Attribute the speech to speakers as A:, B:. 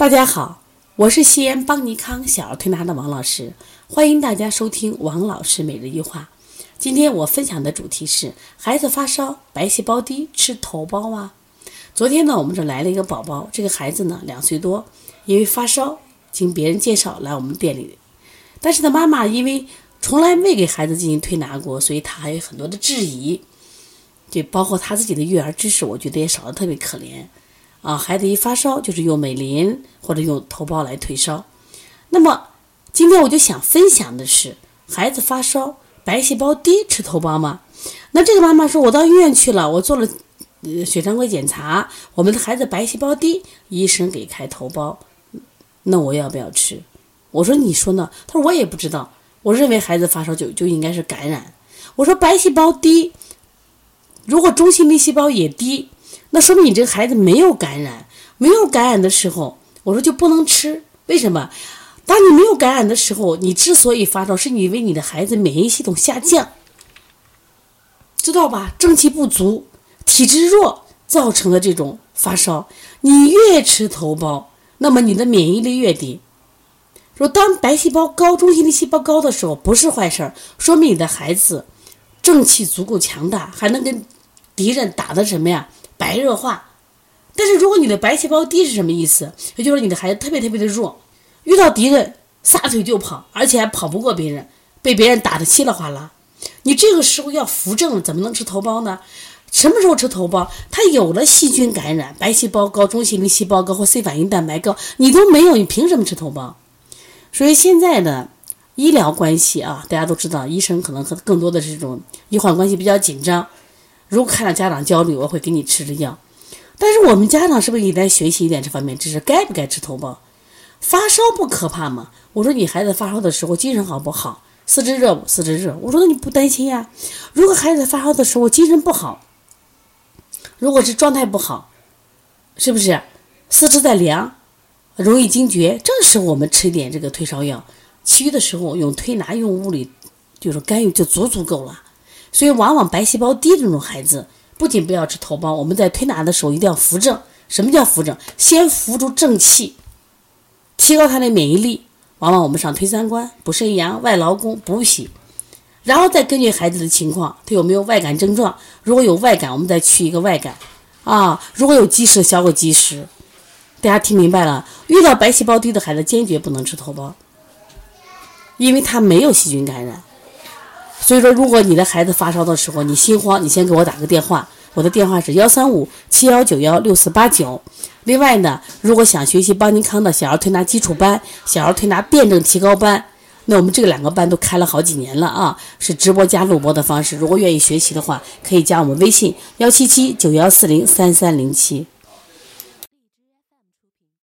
A: 大家好，我是西安邦尼康小儿推拿的王老师，欢迎大家收听王老师每日一话。今天我分享的主题是：孩子发烧，白细胞低，吃头孢啊。昨天呢，我们这来了一个宝宝，这个孩子呢两岁多，因为发烧，经别人介绍来我们店里，但是他妈妈因为从来没给孩子进行推拿过，所以他还有很多的质疑，就包括他自己的育儿知识，我觉得也少得特别可怜。啊，孩子一发烧就是用美林或者用头孢来退烧。那么今天我就想分享的是，孩子发烧白细胞低吃头孢吗？那这个妈妈说，我到医院去了，我做了呃血常规检查，我们的孩子白细胞低，医生给开头孢，那我要不要吃？我说你说呢？他说我也不知道，我认为孩子发烧就就应该是感染。我说白细胞低，如果中性粒细胞也低。那说明你这个孩子没有感染，没有感染的时候，我说就不能吃。为什么？当你没有感染的时候，你之所以发烧，是因为你的孩子免疫系统下降，知道吧？正气不足，体质弱，造成的这种发烧。你越吃头孢，那么你的免疫力越低。说当白细胞高、中性粒细胞高的时候，不是坏事儿，说明你的孩子正气足够强大，还能跟敌人打的什么呀？白热化，但是如果你的白细胞低是什么意思？也就是你的孩子特别特别的弱，遇到敌人撒腿就跑，而且还跑不过别人，被别人打得稀里哗啦。你这个时候要扶正，怎么能吃头孢呢？什么时候吃头孢？他有了细菌感染，白细胞高、中性粒细胞高或 C 反应蛋白高，你都没有，你凭什么吃头孢？所以现在的医疗关系啊，大家都知道，医生可能和更多的这种医患关系比较紧张。如果看到家长焦虑，我会给你吃着药。但是我们家长是不是也在学习一点这方面知识？该不该吃头孢？发烧不可怕吗？我说你孩子发烧的时候精神好不好？四肢热不？四肢热。我说那你不担心呀？如果孩子发烧的时候精神不好，如果是状态不好，是不是四肢在凉，容易惊厥？这时候我们吃一点这个退烧药，其余的时候用推拿用物理，就是干预就足足够了。所以，往往白细胞低的这种孩子，不仅不要吃头孢，我们在推拿的时候一定要扶正。什么叫扶正？先扶住正气，提高他的免疫力。往往我们上推三关：补肾阳、外劳宫、补脾，然后再根据孩子的情况，他有没有外感症状？如果有外感，我们再去一个外感。啊，如果有积食，消个积食。大家听明白了？遇到白细胞低的孩子，坚决不能吃头孢，因为他没有细菌感染。所以说，如果你的孩子发烧的时候，你心慌，你先给我打个电话，我的电话是幺三五七幺九幺六四八九。另外呢，如果想学习邦尼康的小儿推拿基础班、小儿推拿辩证提高班，那我们这两个班都开了好几年了啊，是直播加录播的方式。如果愿意学习的话，可以加我们微信幺七七九幺四零三三零七。